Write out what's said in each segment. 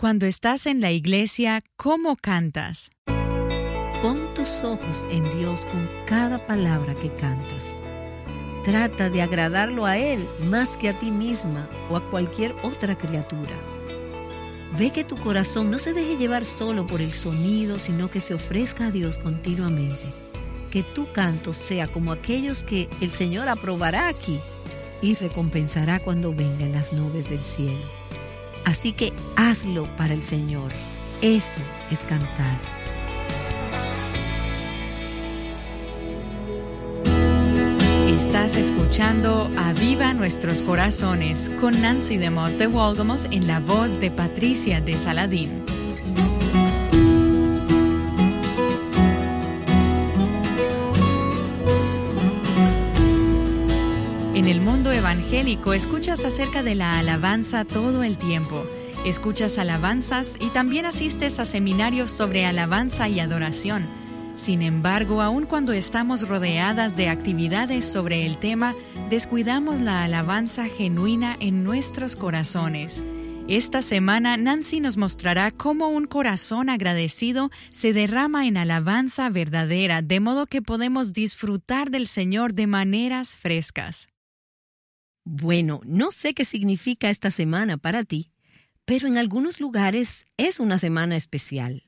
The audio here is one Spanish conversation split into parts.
Cuando estás en la iglesia, ¿cómo cantas? Pon tus ojos en Dios con cada palabra que cantas. Trata de agradarlo a Él más que a ti misma o a cualquier otra criatura. Ve que tu corazón no se deje llevar solo por el sonido, sino que se ofrezca a Dios continuamente. Que tu canto sea como aquellos que el Señor aprobará aquí y recompensará cuando vengan las nubes del cielo. Así que hazlo para el Señor. Eso es cantar. Estás escuchando Aviva Nuestros Corazones con Nancy de Moss de Waldemoth en la voz de Patricia de Saladín. Evangélico escuchas acerca de la alabanza todo el tiempo. Escuchas alabanzas y también asistes a seminarios sobre alabanza y adoración. Sin embargo, aun cuando estamos rodeadas de actividades sobre el tema, descuidamos la alabanza genuina en nuestros corazones. Esta semana Nancy nos mostrará cómo un corazón agradecido se derrama en alabanza verdadera, de modo que podemos disfrutar del Señor de maneras frescas. Bueno, no sé qué significa esta semana para ti, pero en algunos lugares es una semana especial.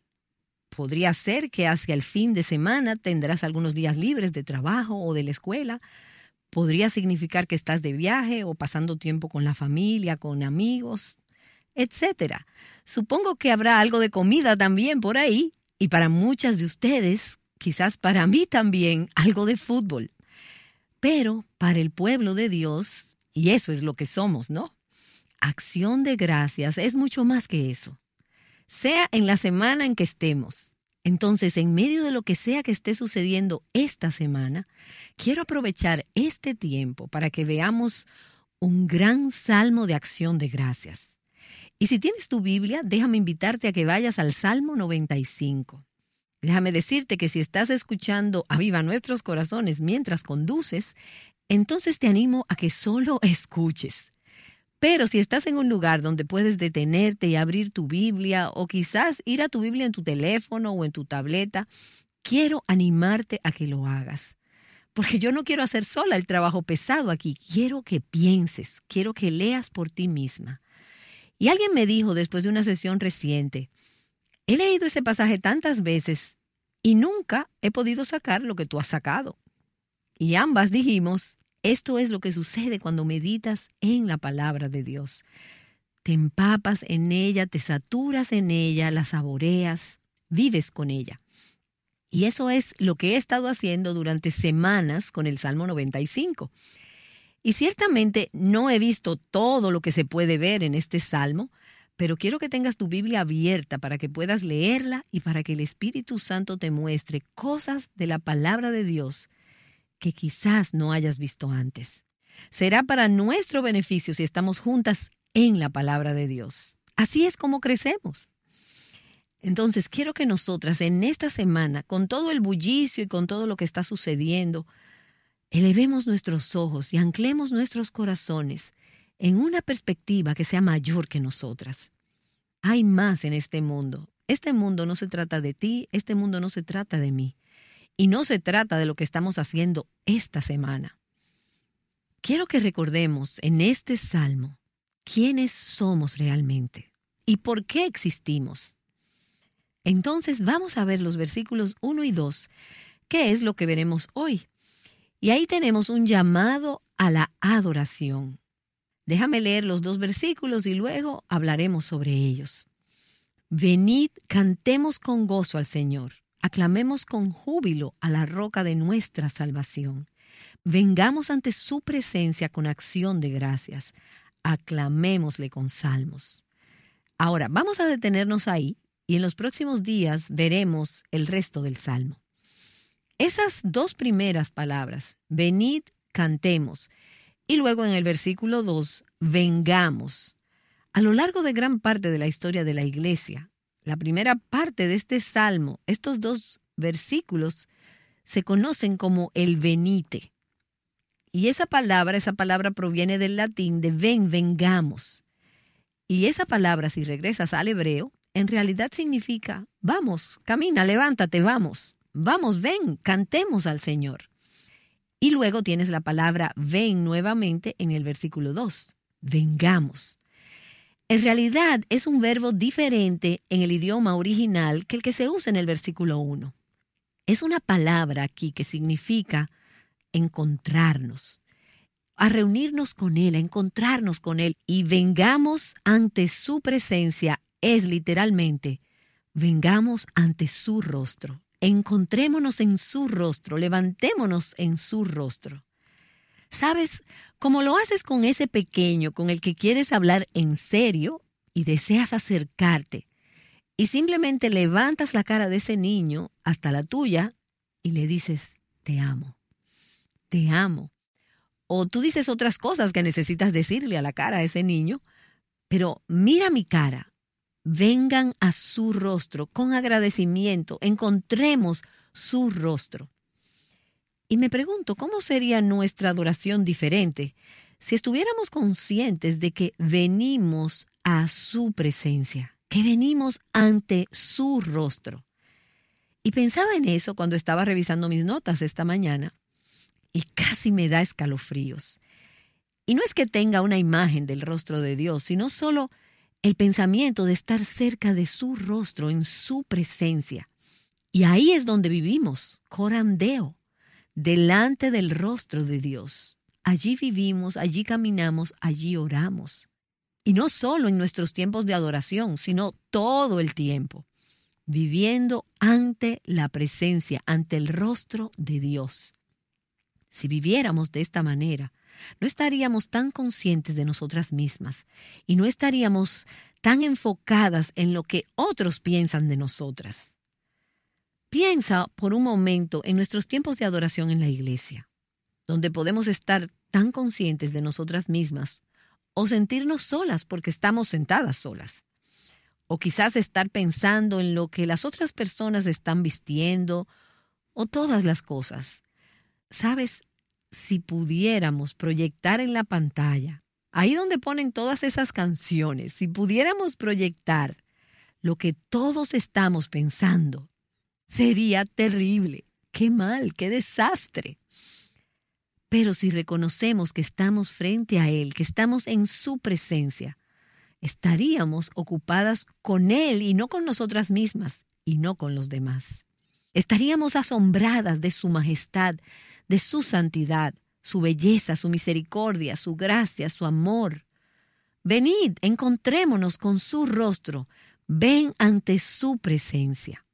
Podría ser que hacia el fin de semana tendrás algunos días libres de trabajo o de la escuela. Podría significar que estás de viaje o pasando tiempo con la familia, con amigos, etc. Supongo que habrá algo de comida también por ahí y para muchas de ustedes, quizás para mí también, algo de fútbol. Pero para el pueblo de Dios, y eso es lo que somos, ¿no? Acción de gracias es mucho más que eso sea en la semana en que estemos. Entonces, en medio de lo que sea que esté sucediendo esta semana, quiero aprovechar este tiempo para que veamos un gran salmo de acción de gracias. Y si tienes tu Biblia, déjame invitarte a que vayas al Salmo 95. Déjame decirte que si estás escuchando Aviva nuestros corazones mientras conduces, entonces te animo a que solo escuches. Pero si estás en un lugar donde puedes detenerte y abrir tu Biblia o quizás ir a tu Biblia en tu teléfono o en tu tableta, quiero animarte a que lo hagas. Porque yo no quiero hacer sola el trabajo pesado aquí, quiero que pienses, quiero que leas por ti misma. Y alguien me dijo después de una sesión reciente, he leído ese pasaje tantas veces y nunca he podido sacar lo que tú has sacado. Y ambas dijimos, esto es lo que sucede cuando meditas en la palabra de Dios. Te empapas en ella, te saturas en ella, la saboreas, vives con ella. Y eso es lo que he estado haciendo durante semanas con el Salmo 95. Y ciertamente no he visto todo lo que se puede ver en este salmo, pero quiero que tengas tu Biblia abierta para que puedas leerla y para que el Espíritu Santo te muestre cosas de la palabra de Dios que quizás no hayas visto antes. Será para nuestro beneficio si estamos juntas en la palabra de Dios. Así es como crecemos. Entonces quiero que nosotras en esta semana, con todo el bullicio y con todo lo que está sucediendo, elevemos nuestros ojos y anclemos nuestros corazones en una perspectiva que sea mayor que nosotras. Hay más en este mundo. Este mundo no se trata de ti, este mundo no se trata de mí. Y no se trata de lo que estamos haciendo esta semana. Quiero que recordemos en este salmo quiénes somos realmente y por qué existimos. Entonces vamos a ver los versículos 1 y 2, que es lo que veremos hoy. Y ahí tenemos un llamado a la adoración. Déjame leer los dos versículos y luego hablaremos sobre ellos. Venid, cantemos con gozo al Señor. Aclamemos con júbilo a la roca de nuestra salvación. Vengamos ante su presencia con acción de gracias. Aclamémosle con salmos. Ahora, vamos a detenernos ahí y en los próximos días veremos el resto del salmo. Esas dos primeras palabras, venid, cantemos, y luego en el versículo 2, vengamos. A lo largo de gran parte de la historia de la Iglesia, la primera parte de este salmo, estos dos versículos, se conocen como el venite. Y esa palabra, esa palabra proviene del latín de ven, vengamos. Y esa palabra, si regresas al hebreo, en realidad significa, vamos, camina, levántate, vamos, vamos, ven, cantemos al Señor. Y luego tienes la palabra ven nuevamente en el versículo 2, vengamos. En realidad es un verbo diferente en el idioma original que el que se usa en el versículo 1. Es una palabra aquí que significa encontrarnos, a reunirnos con Él, a encontrarnos con Él y vengamos ante su presencia es literalmente, vengamos ante su rostro, encontrémonos en su rostro, levantémonos en su rostro. ¿Sabes? Como lo haces con ese pequeño con el que quieres hablar en serio y deseas acercarte, y simplemente levantas la cara de ese niño hasta la tuya y le dices, te amo, te amo. O tú dices otras cosas que necesitas decirle a la cara a ese niño, pero mira mi cara, vengan a su rostro con agradecimiento, encontremos su rostro. Y me pregunto, ¿cómo sería nuestra adoración diferente si estuviéramos conscientes de que venimos a su presencia, que venimos ante su rostro? Y pensaba en eso cuando estaba revisando mis notas esta mañana y casi me da escalofríos. Y no es que tenga una imagen del rostro de Dios, sino solo el pensamiento de estar cerca de su rostro, en su presencia. Y ahí es donde vivimos, corandeo, delante del rostro de Dios. Allí vivimos, allí caminamos, allí oramos. Y no solo en nuestros tiempos de adoración, sino todo el tiempo, viviendo ante la presencia, ante el rostro de Dios. Si viviéramos de esta manera, no estaríamos tan conscientes de nosotras mismas y no estaríamos tan enfocadas en lo que otros piensan de nosotras. Piensa por un momento en nuestros tiempos de adoración en la iglesia, donde podemos estar tan conscientes de nosotras mismas o sentirnos solas porque estamos sentadas solas. O quizás estar pensando en lo que las otras personas están vistiendo o todas las cosas. Sabes, si pudiéramos proyectar en la pantalla, ahí donde ponen todas esas canciones, si pudiéramos proyectar lo que todos estamos pensando, sería terrible. Qué mal, qué desastre. Pero si reconocemos que estamos frente a Él, que estamos en su presencia, estaríamos ocupadas con Él y no con nosotras mismas y no con los demás. Estaríamos asombradas de su majestad, de su santidad, su belleza, su misericordia, su gracia, su amor. Venid, encontrémonos con su rostro, ven ante su presencia.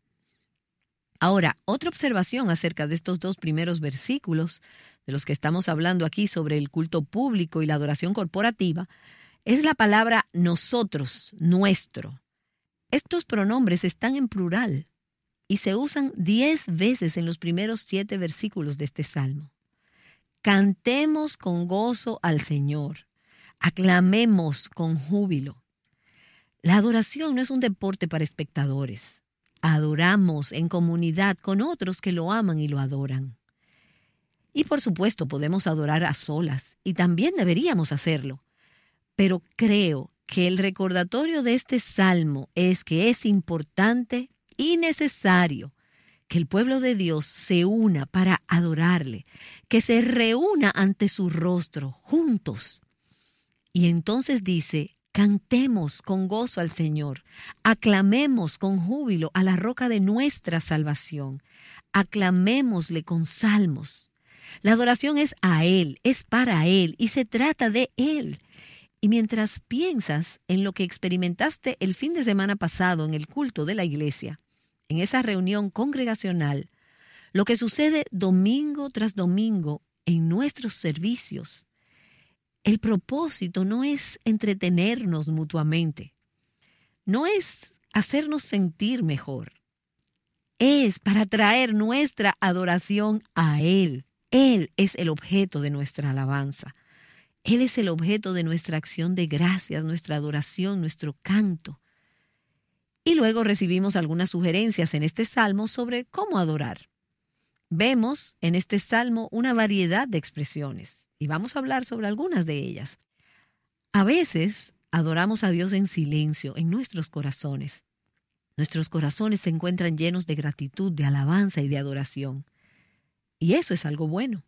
Ahora, otra observación acerca de estos dos primeros versículos, de los que estamos hablando aquí sobre el culto público y la adoración corporativa, es la palabra nosotros, nuestro. Estos pronombres están en plural y se usan diez veces en los primeros siete versículos de este salmo. Cantemos con gozo al Señor, aclamemos con júbilo. La adoración no es un deporte para espectadores. Adoramos en comunidad con otros que lo aman y lo adoran. Y por supuesto podemos adorar a solas, y también deberíamos hacerlo. Pero creo que el recordatorio de este salmo es que es importante y necesario que el pueblo de Dios se una para adorarle, que se reúna ante su rostro juntos. Y entonces dice, cantemos con gozo al Señor, aclamemos con júbilo a la roca de nuestra salvación, aclamémosle con salmos. La adoración es a Él, es para Él y se trata de Él. Y mientras piensas en lo que experimentaste el fin de semana pasado en el culto de la iglesia, en esa reunión congregacional, lo que sucede domingo tras domingo en nuestros servicios. El propósito no es entretenernos mutuamente, no es hacernos sentir mejor, es para traer nuestra adoración a Él. Él es el objeto de nuestra alabanza. Él es el objeto de nuestra acción de gracias, nuestra adoración, nuestro canto. Y luego recibimos algunas sugerencias en este salmo sobre cómo adorar. Vemos en este salmo una variedad de expresiones y vamos a hablar sobre algunas de ellas. A veces adoramos a Dios en silencio, en nuestros corazones. Nuestros corazones se encuentran llenos de gratitud, de alabanza y de adoración. Y eso es algo bueno.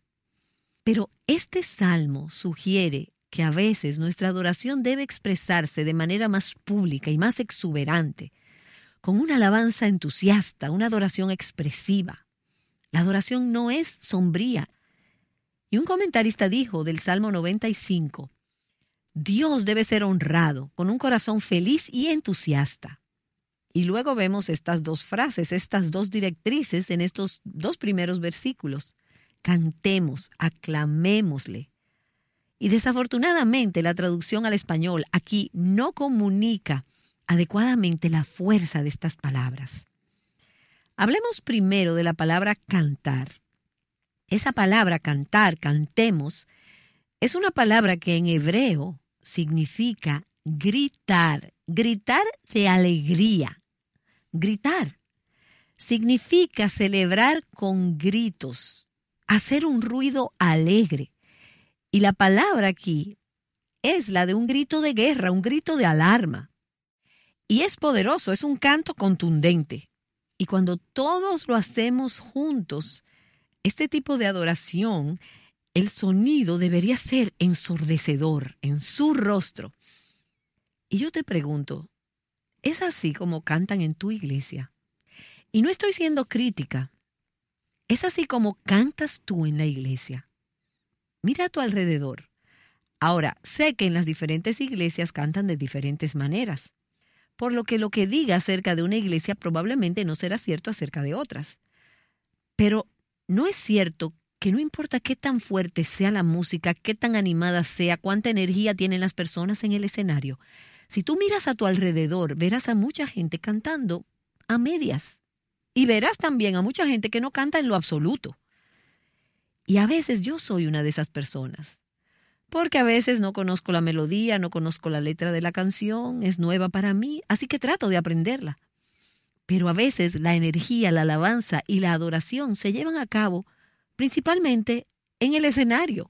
Pero este salmo sugiere que a veces nuestra adoración debe expresarse de manera más pública y más exuberante, con una alabanza entusiasta, una adoración expresiva. La adoración no es sombría. Y un comentarista dijo del Salmo 95, Dios debe ser honrado con un corazón feliz y entusiasta. Y luego vemos estas dos frases, estas dos directrices en estos dos primeros versículos. Cantemos, aclamémosle. Y desafortunadamente la traducción al español aquí no comunica adecuadamente la fuerza de estas palabras. Hablemos primero de la palabra cantar. Esa palabra cantar, cantemos, es una palabra que en hebreo significa gritar, gritar de alegría, gritar. Significa celebrar con gritos, hacer un ruido alegre. Y la palabra aquí es la de un grito de guerra, un grito de alarma. Y es poderoso, es un canto contundente. Y cuando todos lo hacemos juntos, este tipo de adoración, el sonido debería ser ensordecedor en su rostro. Y yo te pregunto, ¿Es así como cantan en tu iglesia? Y no estoy siendo crítica. Es así como cantas tú en la iglesia. Mira a tu alrededor. Ahora, sé que en las diferentes iglesias cantan de diferentes maneras, por lo que lo que diga acerca de una iglesia probablemente no será cierto acerca de otras. Pero no es cierto que no importa qué tan fuerte sea la música, qué tan animada sea, cuánta energía tienen las personas en el escenario, si tú miras a tu alrededor, verás a mucha gente cantando a medias. Y verás también a mucha gente que no canta en lo absoluto. Y a veces yo soy una de esas personas. Porque a veces no conozco la melodía, no conozco la letra de la canción, es nueva para mí, así que trato de aprenderla. Pero a veces la energía, la alabanza y la adoración se llevan a cabo principalmente en el escenario,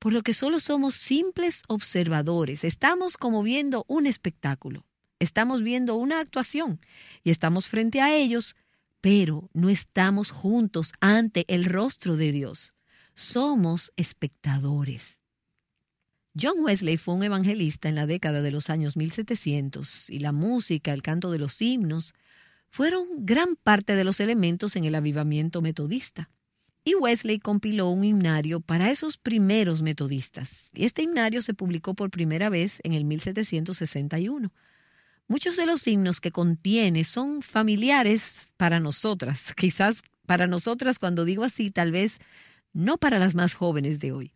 por lo que solo somos simples observadores. Estamos como viendo un espectáculo, estamos viendo una actuación y estamos frente a ellos, pero no estamos juntos ante el rostro de Dios. Somos espectadores. John Wesley fue un evangelista en la década de los años 1700 y la música, el canto de los himnos, fueron gran parte de los elementos en el avivamiento metodista y Wesley compiló un himnario para esos primeros metodistas. Este himnario se publicó por primera vez en el 1761. Muchos de los himnos que contiene son familiares para nosotras, quizás para nosotras cuando digo así, tal vez no para las más jóvenes de hoy.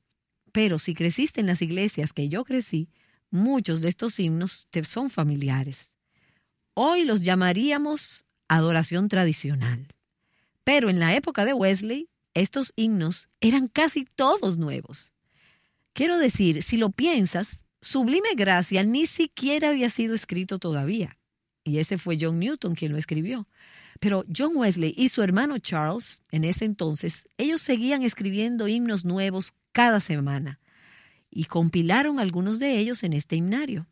Pero si creciste en las iglesias que yo crecí, muchos de estos himnos te son familiares. Hoy los llamaríamos adoración tradicional. Pero en la época de Wesley estos himnos eran casi todos nuevos. Quiero decir, si lo piensas, Sublime Gracia ni siquiera había sido escrito todavía. Y ese fue John Newton quien lo escribió. Pero John Wesley y su hermano Charles, en ese entonces, ellos seguían escribiendo himnos nuevos cada semana y compilaron algunos de ellos en este himnario.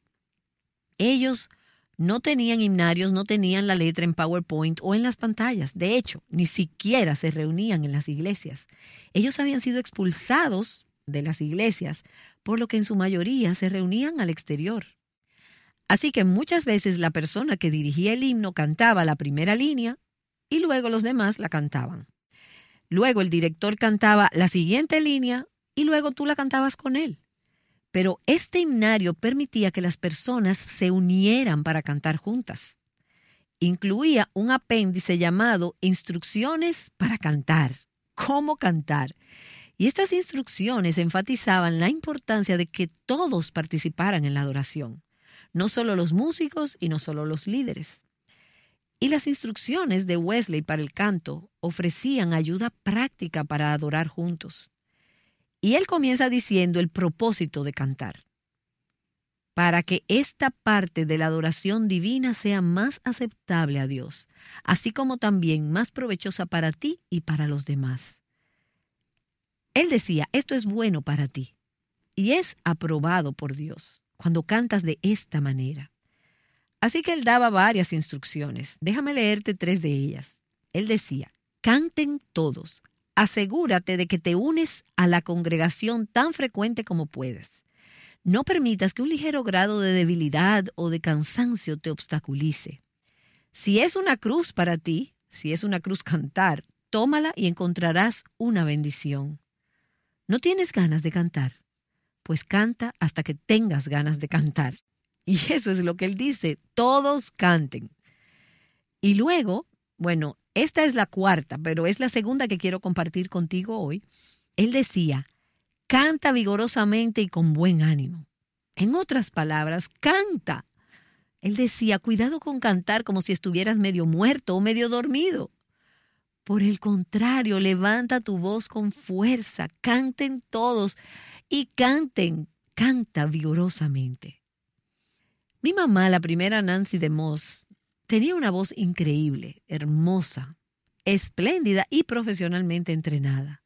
Ellos no tenían himnarios, no tenían la letra en PowerPoint o en las pantallas. De hecho, ni siquiera se reunían en las iglesias. Ellos habían sido expulsados de las iglesias, por lo que en su mayoría se reunían al exterior. Así que muchas veces la persona que dirigía el himno cantaba la primera línea y luego los demás la cantaban. Luego el director cantaba la siguiente línea y luego tú la cantabas con él. Pero este himnario permitía que las personas se unieran para cantar juntas. Incluía un apéndice llamado Instrucciones para cantar. ¿Cómo cantar? Y estas instrucciones enfatizaban la importancia de que todos participaran en la adoración, no solo los músicos y no solo los líderes. Y las instrucciones de Wesley para el canto ofrecían ayuda práctica para adorar juntos. Y él comienza diciendo el propósito de cantar. Para que esta parte de la adoración divina sea más aceptable a Dios, así como también más provechosa para ti y para los demás. Él decía, esto es bueno para ti y es aprobado por Dios. cuando cantas de esta manera. Así que él daba varias instrucciones. Déjame leerte tres de ellas. Él decía, canten todos. Asegúrate de que te unes a la congregación tan frecuente como puedas. No permitas que un ligero grado de debilidad o de cansancio te obstaculice. Si es una cruz para ti, si es una cruz cantar, tómala y encontrarás una bendición. ¿No tienes ganas de cantar? Pues canta hasta que tengas ganas de cantar. Y eso es lo que él dice, todos canten. Y luego, bueno, esta es la cuarta, pero es la segunda que quiero compartir contigo hoy. Él decía, canta vigorosamente y con buen ánimo. En otras palabras, canta. Él decía, cuidado con cantar como si estuvieras medio muerto o medio dormido. Por el contrario, levanta tu voz con fuerza, canten todos y canten, canta vigorosamente. Mi mamá, la primera Nancy de Moss, tenía una voz increíble, hermosa, espléndida y profesionalmente entrenada.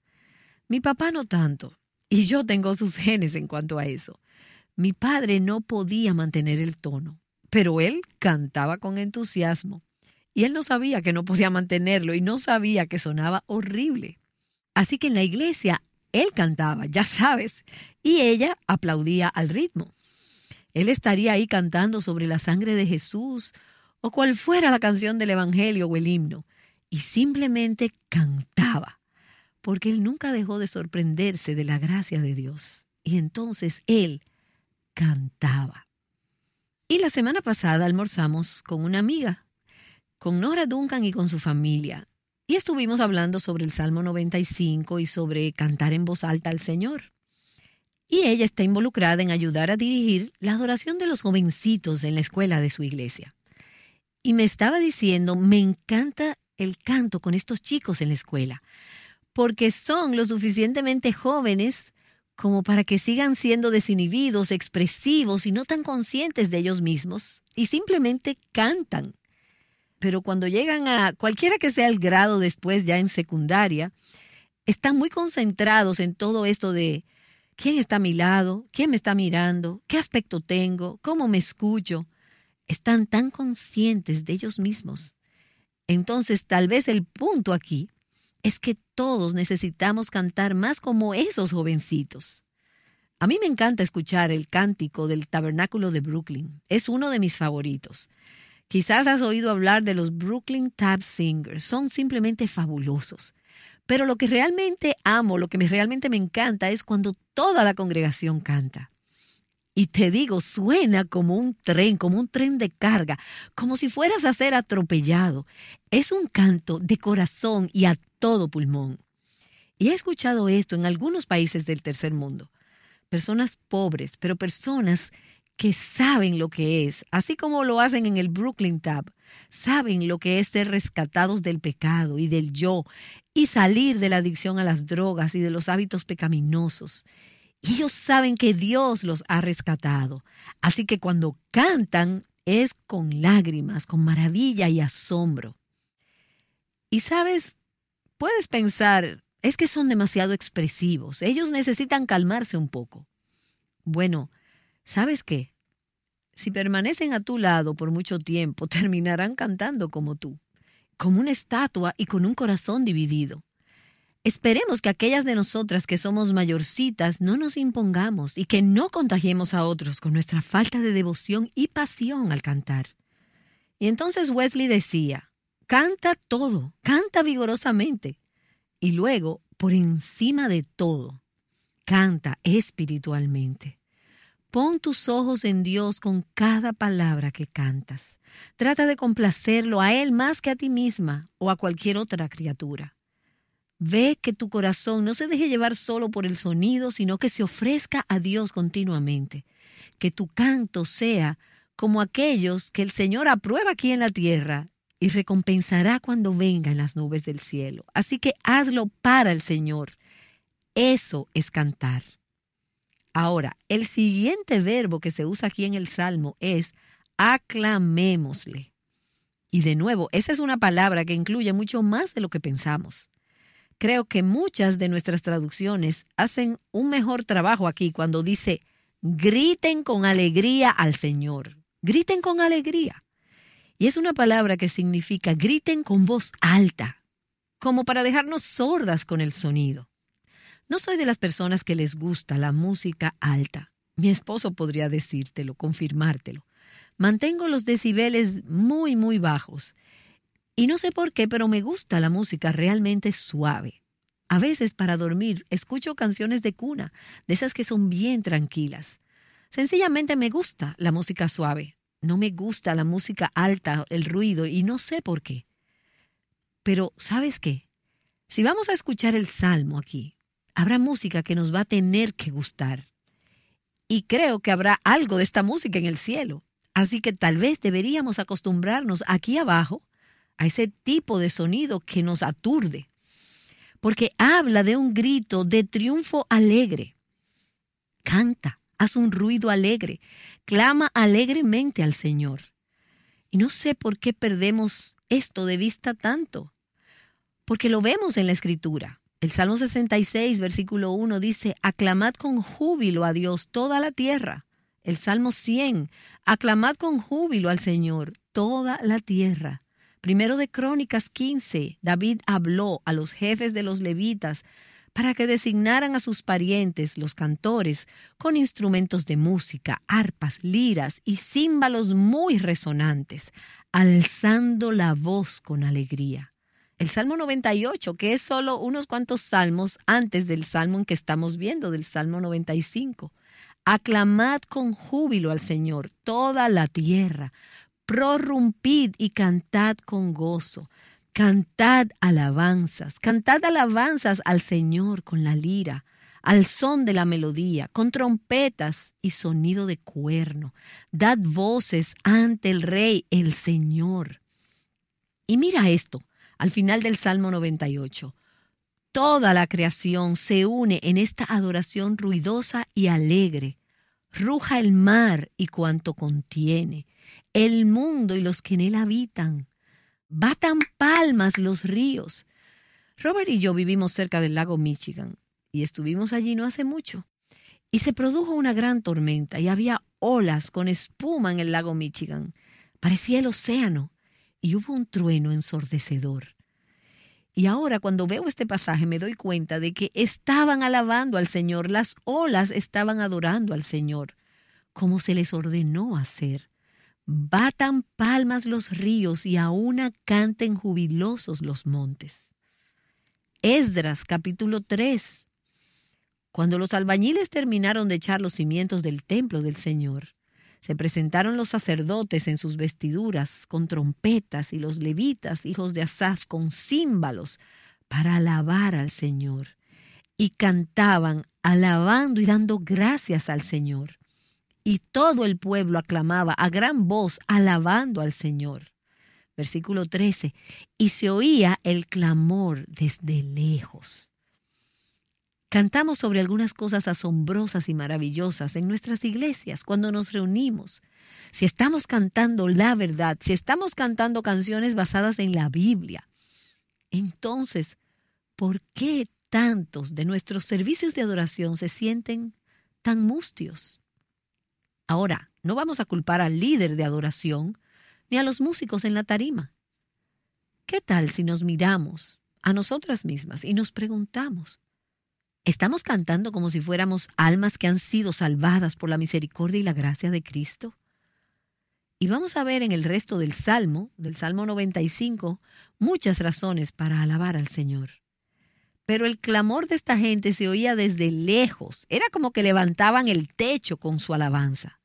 Mi papá no tanto, y yo tengo sus genes en cuanto a eso. Mi padre no podía mantener el tono, pero él cantaba con entusiasmo. Y él no sabía que no podía mantenerlo y no sabía que sonaba horrible. Así que en la iglesia él cantaba, ya sabes, y ella aplaudía al ritmo. Él estaría ahí cantando sobre la sangre de Jesús o cual fuera la canción del Evangelio o el himno, y simplemente cantaba, porque él nunca dejó de sorprenderse de la gracia de Dios. Y entonces él cantaba. Y la semana pasada almorzamos con una amiga con Nora Duncan y con su familia. Y estuvimos hablando sobre el Salmo 95 y sobre cantar en voz alta al Señor. Y ella está involucrada en ayudar a dirigir la adoración de los jovencitos en la escuela de su iglesia. Y me estaba diciendo, me encanta el canto con estos chicos en la escuela, porque son lo suficientemente jóvenes como para que sigan siendo desinhibidos, expresivos y no tan conscientes de ellos mismos, y simplemente cantan pero cuando llegan a cualquiera que sea el grado después ya en secundaria, están muy concentrados en todo esto de quién está a mi lado, quién me está mirando, qué aspecto tengo, cómo me escucho. Están tan conscientes de ellos mismos. Entonces, tal vez el punto aquí es que todos necesitamos cantar más como esos jovencitos. A mí me encanta escuchar el cántico del Tabernáculo de Brooklyn. Es uno de mis favoritos. Quizás has oído hablar de los Brooklyn Tab Singers. Son simplemente fabulosos. Pero lo que realmente amo, lo que realmente me encanta es cuando toda la congregación canta. Y te digo, suena como un tren, como un tren de carga, como si fueras a ser atropellado. Es un canto de corazón y a todo pulmón. Y he escuchado esto en algunos países del tercer mundo. Personas pobres, pero personas que saben lo que es, así como lo hacen en el Brooklyn Tab, saben lo que es ser rescatados del pecado y del yo y salir de la adicción a las drogas y de los hábitos pecaminosos. Ellos saben que Dios los ha rescatado. Así que cuando cantan es con lágrimas, con maravilla y asombro. Y sabes, puedes pensar, es que son demasiado expresivos, ellos necesitan calmarse un poco. Bueno, ¿Sabes qué? Si permanecen a tu lado por mucho tiempo, terminarán cantando como tú, como una estatua y con un corazón dividido. Esperemos que aquellas de nosotras que somos mayorcitas no nos impongamos y que no contagiemos a otros con nuestra falta de devoción y pasión al cantar. Y entonces Wesley decía, canta todo, canta vigorosamente. Y luego, por encima de todo, canta espiritualmente. Pon tus ojos en Dios con cada palabra que cantas. Trata de complacerlo a Él más que a ti misma o a cualquier otra criatura. Ve que tu corazón no se deje llevar solo por el sonido, sino que se ofrezca a Dios continuamente. Que tu canto sea como aquellos que el Señor aprueba aquí en la tierra y recompensará cuando venga en las nubes del cielo. Así que hazlo para el Señor. Eso es cantar. Ahora, el siguiente verbo que se usa aquí en el Salmo es aclamémosle. Y de nuevo, esa es una palabra que incluye mucho más de lo que pensamos. Creo que muchas de nuestras traducciones hacen un mejor trabajo aquí cuando dice griten con alegría al Señor. Griten con alegría. Y es una palabra que significa griten con voz alta, como para dejarnos sordas con el sonido. No soy de las personas que les gusta la música alta. Mi esposo podría decírtelo, confirmártelo. Mantengo los decibeles muy, muy bajos. Y no sé por qué, pero me gusta la música realmente suave. A veces para dormir escucho canciones de cuna, de esas que son bien tranquilas. Sencillamente me gusta la música suave. No me gusta la música alta, el ruido, y no sé por qué. Pero, ¿sabes qué? Si vamos a escuchar el salmo aquí, habrá música que nos va a tener que gustar. Y creo que habrá algo de esta música en el cielo. Así que tal vez deberíamos acostumbrarnos aquí abajo a ese tipo de sonido que nos aturde. Porque habla de un grito de triunfo alegre. Canta, haz un ruido alegre, clama alegremente al Señor. Y no sé por qué perdemos esto de vista tanto. Porque lo vemos en la Escritura. El Salmo 66, versículo 1 dice, Aclamad con júbilo a Dios toda la tierra. El Salmo 100, Aclamad con júbilo al Señor toda la tierra. Primero de Crónicas 15, David habló a los jefes de los levitas para que designaran a sus parientes, los cantores, con instrumentos de música, arpas, liras y címbalos muy resonantes, alzando la voz con alegría el Salmo 98, que es solo unos cuantos salmos antes del salmo en que estamos viendo, del Salmo 95. Aclamad con júbilo al Señor toda la tierra, prorrumpid y cantad con gozo. Cantad alabanzas, cantad alabanzas al Señor con la lira, al son de la melodía, con trompetas y sonido de cuerno. Dad voces ante el Rey, el Señor. Y mira esto, al final del Salmo 98. Toda la creación se une en esta adoración ruidosa y alegre. Ruja el mar y cuanto contiene, el mundo y los que en él habitan. Batan palmas los ríos. Robert y yo vivimos cerca del lago Michigan y estuvimos allí no hace mucho. Y se produjo una gran tormenta y había olas con espuma en el lago Michigan. Parecía el océano y hubo un trueno ensordecedor. Y ahora cuando veo este pasaje me doy cuenta de que estaban alabando al Señor, las olas estaban adorando al Señor, como se les ordenó hacer. Batan palmas los ríos y a una canten jubilosos los montes. Esdras capítulo 3. Cuando los albañiles terminaron de echar los cimientos del templo del Señor, se presentaron los sacerdotes en sus vestiduras con trompetas y los levitas, hijos de Asaf, con címbalos para alabar al Señor. Y cantaban, alabando y dando gracias al Señor. Y todo el pueblo aclamaba a gran voz, alabando al Señor. Versículo 13. Y se oía el clamor desde lejos. Cantamos sobre algunas cosas asombrosas y maravillosas en nuestras iglesias cuando nos reunimos. Si estamos cantando la verdad, si estamos cantando canciones basadas en la Biblia, entonces, ¿por qué tantos de nuestros servicios de adoración se sienten tan mustios? Ahora, no vamos a culpar al líder de adoración ni a los músicos en la tarima. ¿Qué tal si nos miramos a nosotras mismas y nos preguntamos, ¿Estamos cantando como si fuéramos almas que han sido salvadas por la misericordia y la gracia de Cristo? Y vamos a ver en el resto del Salmo, del Salmo 95, muchas razones para alabar al Señor. Pero el clamor de esta gente se oía desde lejos, era como que levantaban el techo con su alabanza.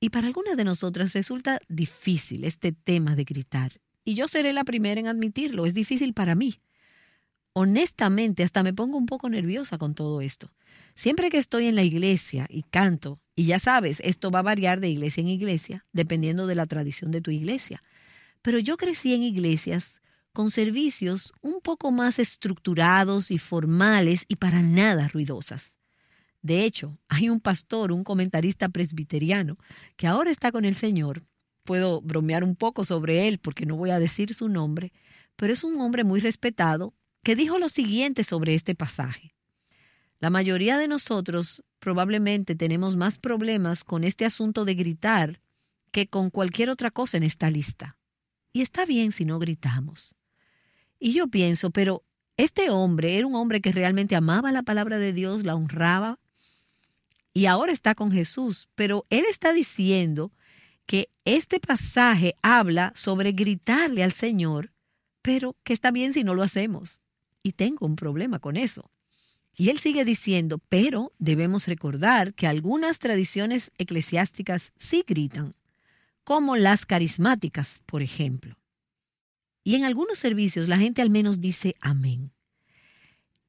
Y para algunas de nosotras resulta difícil este tema de gritar, y yo seré la primera en admitirlo, es difícil para mí honestamente hasta me pongo un poco nerviosa con todo esto. Siempre que estoy en la iglesia y canto, y ya sabes, esto va a variar de iglesia en iglesia, dependiendo de la tradición de tu iglesia. Pero yo crecí en iglesias con servicios un poco más estructurados y formales y para nada ruidosas. De hecho, hay un pastor, un comentarista presbiteriano, que ahora está con el Señor. Puedo bromear un poco sobre él porque no voy a decir su nombre, pero es un hombre muy respetado que dijo lo siguiente sobre este pasaje. La mayoría de nosotros probablemente tenemos más problemas con este asunto de gritar que con cualquier otra cosa en esta lista. Y está bien si no gritamos. Y yo pienso, pero este hombre era un hombre que realmente amaba la palabra de Dios, la honraba, y ahora está con Jesús, pero él está diciendo que este pasaje habla sobre gritarle al Señor, pero que está bien si no lo hacemos. Y tengo un problema con eso. Y él sigue diciendo, pero debemos recordar que algunas tradiciones eclesiásticas sí gritan, como las carismáticas, por ejemplo. Y en algunos servicios la gente al menos dice amén.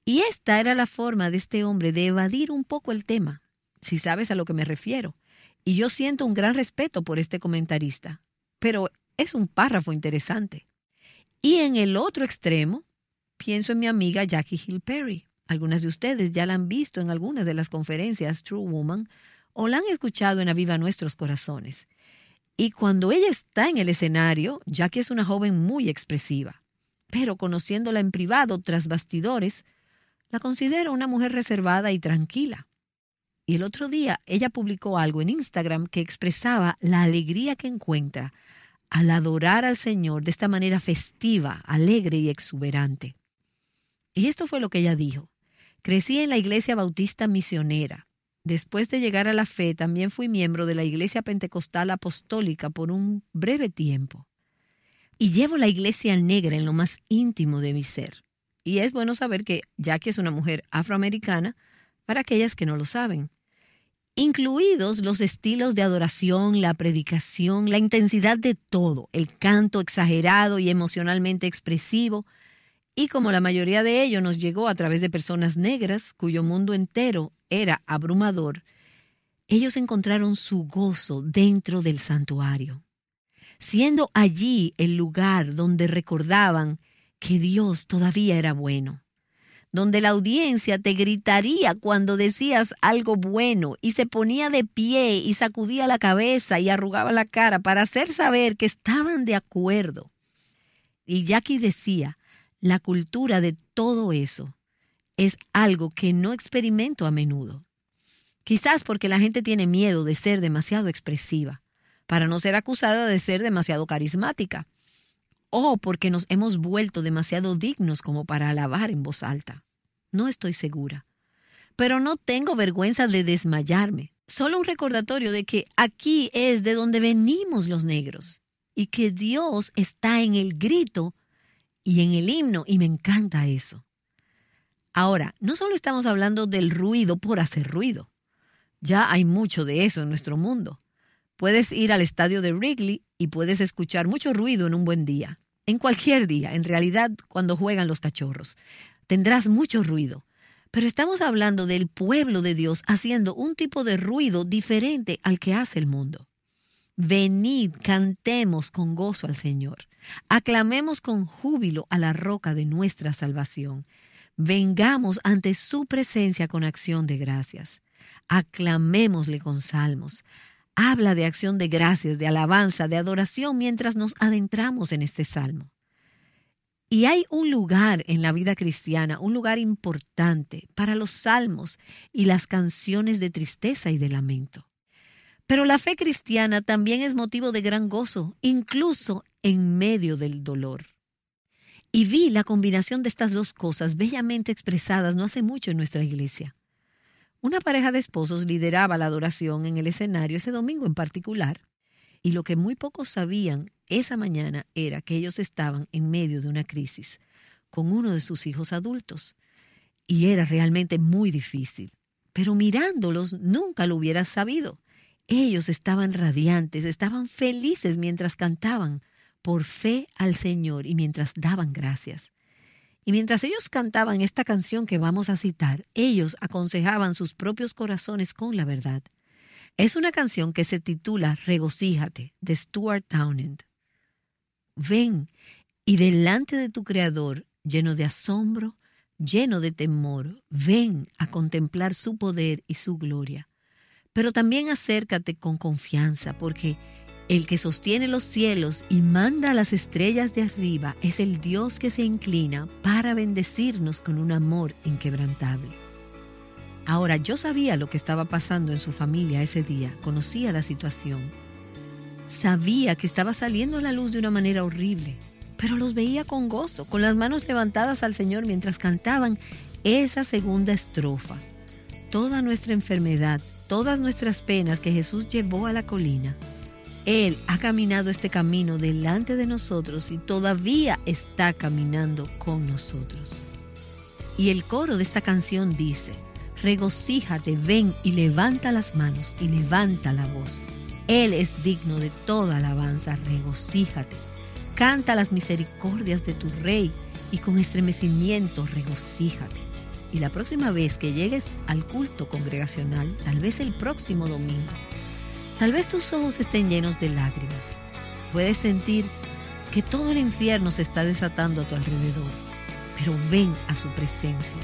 Y esta era la forma de este hombre de evadir un poco el tema, si sabes a lo que me refiero. Y yo siento un gran respeto por este comentarista, pero es un párrafo interesante. Y en el otro extremo, pienso en mi amiga Jackie Hill Perry. Algunas de ustedes ya la han visto en algunas de las conferencias True Woman o la han escuchado en Aviva Nuestros Corazones. Y cuando ella está en el escenario, Jackie es una joven muy expresiva, pero conociéndola en privado tras bastidores, la considero una mujer reservada y tranquila. Y el otro día ella publicó algo en Instagram que expresaba la alegría que encuentra al adorar al Señor de esta manera festiva, alegre y exuberante. Y esto fue lo que ella dijo. Crecí en la Iglesia Bautista Misionera. Después de llegar a la fe, también fui miembro de la Iglesia Pentecostal Apostólica por un breve tiempo. Y llevo la Iglesia negra en lo más íntimo de mi ser. Y es bueno saber que Jackie es una mujer afroamericana para aquellas que no lo saben. Incluidos los estilos de adoración, la predicación, la intensidad de todo, el canto exagerado y emocionalmente expresivo, y como la mayoría de ello nos llegó a través de personas negras cuyo mundo entero era abrumador, ellos encontraron su gozo dentro del santuario, siendo allí el lugar donde recordaban que Dios todavía era bueno, donde la audiencia te gritaría cuando decías algo bueno y se ponía de pie y sacudía la cabeza y arrugaba la cara para hacer saber que estaban de acuerdo. Y Jackie decía, la cultura de todo eso es algo que no experimento a menudo. Quizás porque la gente tiene miedo de ser demasiado expresiva, para no ser acusada de ser demasiado carismática, o porque nos hemos vuelto demasiado dignos como para alabar en voz alta. No estoy segura. Pero no tengo vergüenza de desmayarme. Solo un recordatorio de que aquí es de donde venimos los negros y que Dios está en el grito y en el himno, y me encanta eso. Ahora, no solo estamos hablando del ruido por hacer ruido. Ya hay mucho de eso en nuestro mundo. Puedes ir al estadio de Wrigley y puedes escuchar mucho ruido en un buen día. En cualquier día, en realidad, cuando juegan los cachorros. Tendrás mucho ruido. Pero estamos hablando del pueblo de Dios haciendo un tipo de ruido diferente al que hace el mundo. Venid, cantemos con gozo al Señor. Aclamemos con júbilo a la roca de nuestra salvación. Vengamos ante su presencia con acción de gracias. Aclamémosle con salmos. Habla de acción de gracias, de alabanza, de adoración mientras nos adentramos en este salmo. Y hay un lugar en la vida cristiana, un lugar importante para los salmos y las canciones de tristeza y de lamento. Pero la fe cristiana también es motivo de gran gozo, incluso en medio del dolor. Y vi la combinación de estas dos cosas bellamente expresadas no hace mucho en nuestra iglesia. Una pareja de esposos lideraba la adoración en el escenario ese domingo en particular, y lo que muy pocos sabían esa mañana era que ellos estaban en medio de una crisis con uno de sus hijos adultos. Y era realmente muy difícil. Pero mirándolos nunca lo hubieras sabido. Ellos estaban radiantes, estaban felices mientras cantaban por fe al Señor y mientras daban gracias. Y mientras ellos cantaban esta canción que vamos a citar, ellos aconsejaban sus propios corazones con la verdad. Es una canción que se titula Regocíjate de Stuart Townend. Ven y delante de tu Creador, lleno de asombro, lleno de temor, ven a contemplar su poder y su gloria. Pero también acércate con confianza, porque el que sostiene los cielos y manda a las estrellas de arriba es el Dios que se inclina para bendecirnos con un amor inquebrantable. Ahora, yo sabía lo que estaba pasando en su familia ese día, conocía la situación. Sabía que estaba saliendo a la luz de una manera horrible, pero los veía con gozo, con las manos levantadas al Señor mientras cantaban esa segunda estrofa. Toda nuestra enfermedad, todas nuestras penas que Jesús llevó a la colina, Él ha caminado este camino delante de nosotros y todavía está caminando con nosotros. Y el coro de esta canción dice, regocíjate, ven y levanta las manos y levanta la voz. Él es digno de toda alabanza, regocíjate. Canta las misericordias de tu Rey y con estremecimiento regocíjate. Y la próxima vez que llegues al culto congregacional, tal vez el próximo domingo, tal vez tus ojos estén llenos de lágrimas. Puedes sentir que todo el infierno se está desatando a tu alrededor, pero ven a su presencia.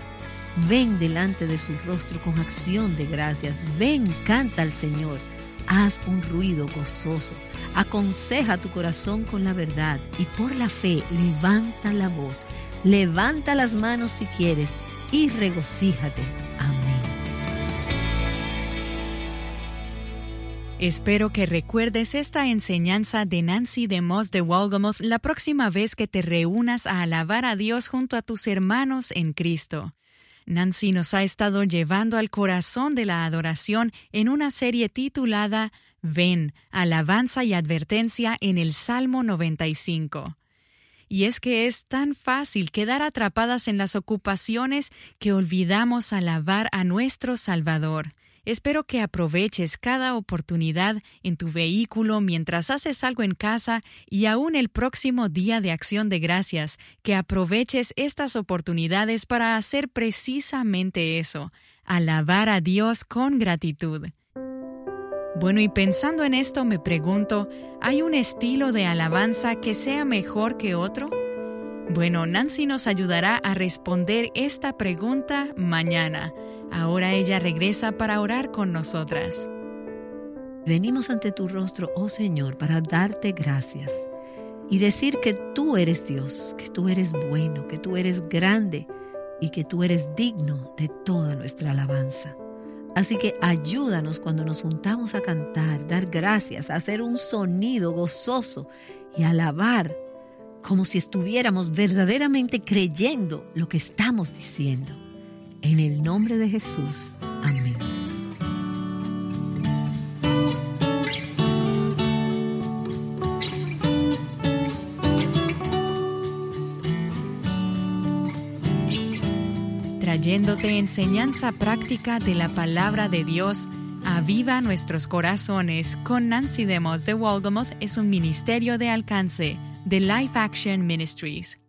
Ven delante de su rostro con acción de gracias. Ven, canta al Señor. Haz un ruido gozoso. Aconseja tu corazón con la verdad y por la fe levanta la voz. Levanta las manos si quieres y regocíjate. Amén. Espero que recuerdes esta enseñanza de Nancy de Moss de Walgamoth la próxima vez que te reúnas a alabar a Dios junto a tus hermanos en Cristo. Nancy nos ha estado llevando al corazón de la adoración en una serie titulada Ven, alabanza y advertencia en el Salmo 95. Y es que es tan fácil quedar atrapadas en las ocupaciones que olvidamos alabar a nuestro Salvador. Espero que aproveches cada oportunidad en tu vehículo mientras haces algo en casa y aún el próximo día de acción de gracias, que aproveches estas oportunidades para hacer precisamente eso, alabar a Dios con gratitud. Bueno, y pensando en esto me pregunto, ¿hay un estilo de alabanza que sea mejor que otro? Bueno, Nancy nos ayudará a responder esta pregunta mañana. Ahora ella regresa para orar con nosotras. Venimos ante tu rostro, oh Señor, para darte gracias y decir que tú eres Dios, que tú eres bueno, que tú eres grande y que tú eres digno de toda nuestra alabanza. Así que ayúdanos cuando nos juntamos a cantar, dar gracias, a hacer un sonido gozoso y alabar como si estuviéramos verdaderamente creyendo lo que estamos diciendo. En el nombre de Jesús. Amén. Trayéndote enseñanza práctica de la palabra de Dios, Aviva nuestros corazones con Nancy Demos de Walgamoth es un ministerio de alcance de Life Action Ministries.